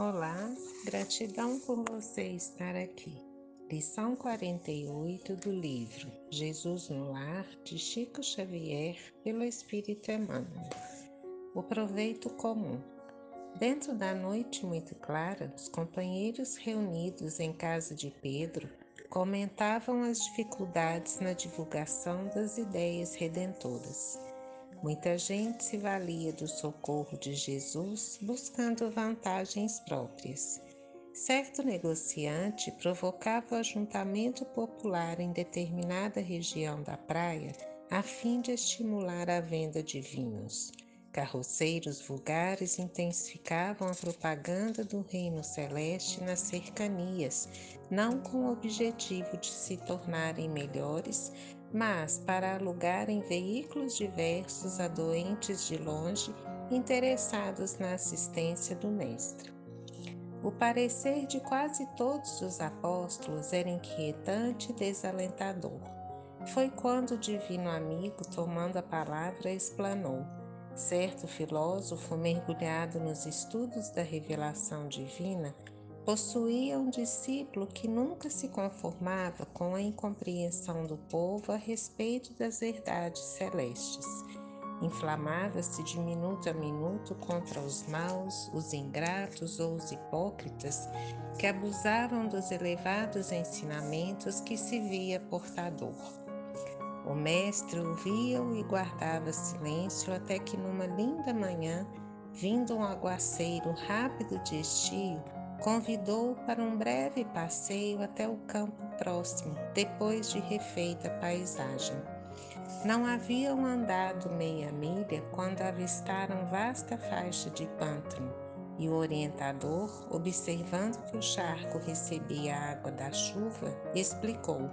Olá, gratidão por você estar aqui. Lição 48 do livro Jesus no Lar, de Chico Xavier, pelo Espírito Emmanuel. O proveito comum. Dentro da noite muito clara, os companheiros reunidos em casa de Pedro comentavam as dificuldades na divulgação das ideias redentoras. Muita gente se valia do socorro de Jesus buscando vantagens próprias. Certo negociante provocava o ajuntamento popular em determinada região da praia a fim de estimular a venda de vinhos. Carroceiros vulgares intensificavam a propaganda do Reino Celeste nas cercanias, não com o objetivo de se tornarem melhores, mas para alugarem veículos diversos a doentes de longe interessados na assistência do Mestre. O parecer de quase todos os apóstolos era inquietante e desalentador. Foi quando o divino amigo, tomando a palavra, explanou. Certo filósofo mergulhado nos estudos da revelação divina possuía um discípulo que nunca se conformava com a incompreensão do povo a respeito das verdades celestes. Inflamava-se de minuto a minuto contra os maus, os ingratos ou os hipócritas que abusavam dos elevados ensinamentos que se via portador. O mestre ouvia-o e guardava silêncio até que numa linda manhã, vindo um aguaceiro rápido de estio, convidou-o para um breve passeio até o campo próximo, depois de refeita a paisagem. Não haviam andado meia milha quando avistaram vasta faixa de pântano, e o orientador, observando que o charco recebia a água da chuva, explicou: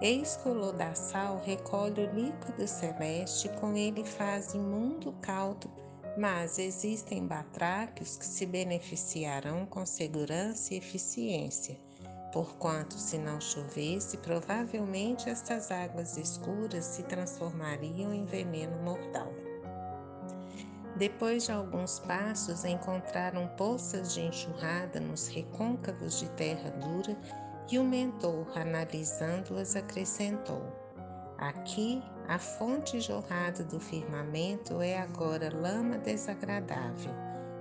Eis que o lodaçal recolhe o líquido celeste, com ele faz imundo caldo mas existem batráquios que se beneficiarão com segurança e eficiência, porquanto, se não chovesse, provavelmente estas águas escuras se transformariam em veneno mortal. Depois de alguns passos, encontraram poças de enxurrada nos recôncavos de terra dura e o mentor, analisando-as, acrescentou: Aqui, a fonte jorrada do firmamento é agora lama desagradável.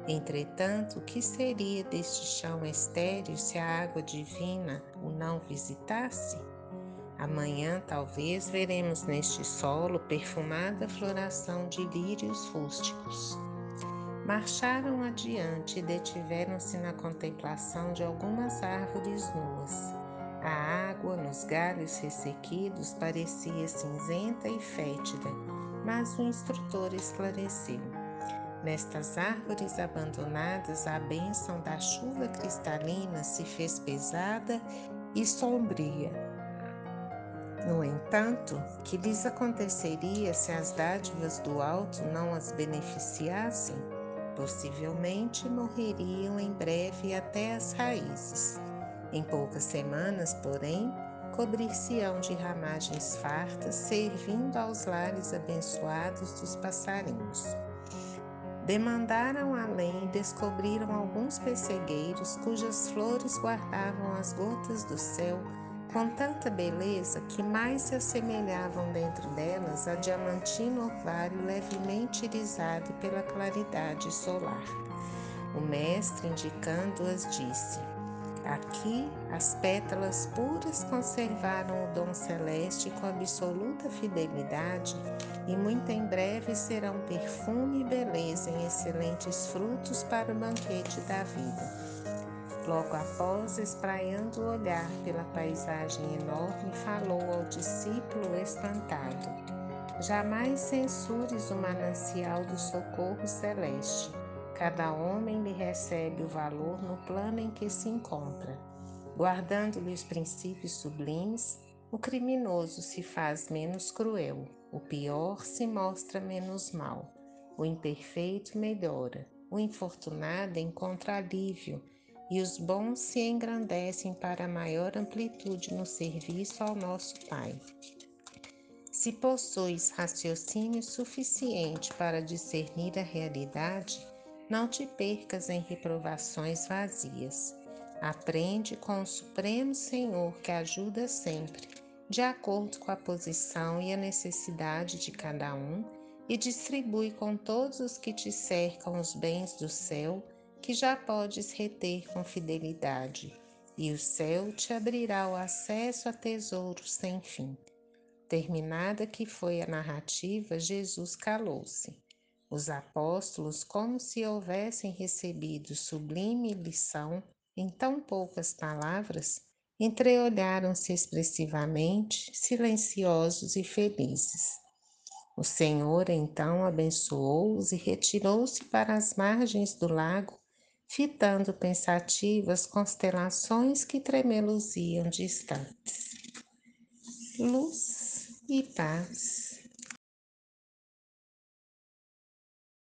Entretanto, o que seria deste chão estéril se a água divina o não visitasse? Amanhã, talvez, veremos neste solo perfumada floração de lírios rústicos. Marcharam adiante e detiveram-se na contemplação de algumas árvores nuas. A água nos galhos ressequidos parecia cinzenta e fétida, mas o instrutor esclareceu. Nestas árvores abandonadas, a bênção da chuva cristalina se fez pesada e sombria. No entanto, que lhes aconteceria se as dádivas do alto não as beneficiassem? Possivelmente morreriam em breve até as raízes. Em poucas semanas, porém, cobrir-se-ão de ramagens fartas, servindo aos lares abençoados dos passarinhos. Demandaram além e descobriram alguns pessegueiros cujas flores guardavam as gotas do céu com tanta beleza que mais se assemelhavam dentro delas a diamantino orvalho levemente irisado pela claridade solar. O mestre, indicando-as, disse: Aqui, as pétalas puras conservaram o dom celeste com absoluta fidelidade e muito em breve serão perfume e beleza em excelentes frutos para o banquete da vida. Logo após, espraiando o olhar pela paisagem enorme, falou ao discípulo espantado: Jamais censures o manancial do socorro celeste Cada homem lhe recebe o valor no plano em que se encontra. Guardando-lhe os princípios sublimes, o criminoso se faz menos cruel, o pior se mostra menos mal, o imperfeito melhora, o infortunado encontra alívio e os bons se engrandecem para maior amplitude no serviço ao nosso Pai. Se possuis raciocínio suficiente para discernir a realidade, Não te percas em reprovações vazias. Aprende com o Supremo Senhor que ajuda sempre, de acordo com a posição e a necessidade de cada um, e distribui com todos os que te cercam os bens do céu, que já podes reter com fidelidade, e o céu te abrirá o acesso a tesouros sem fim. Terminada que foi a narrativa, Jesus calou-se. Os apóstolos, como se houvessem recebido sublime lição em tão poucas palavras, entreolharam-se expressivamente, silenciosos e felizes. O Senhor então abençoou-os e retirou-se para as margens do lago, fitando pensativas constelações que tremeluziam distantes. Luz e paz.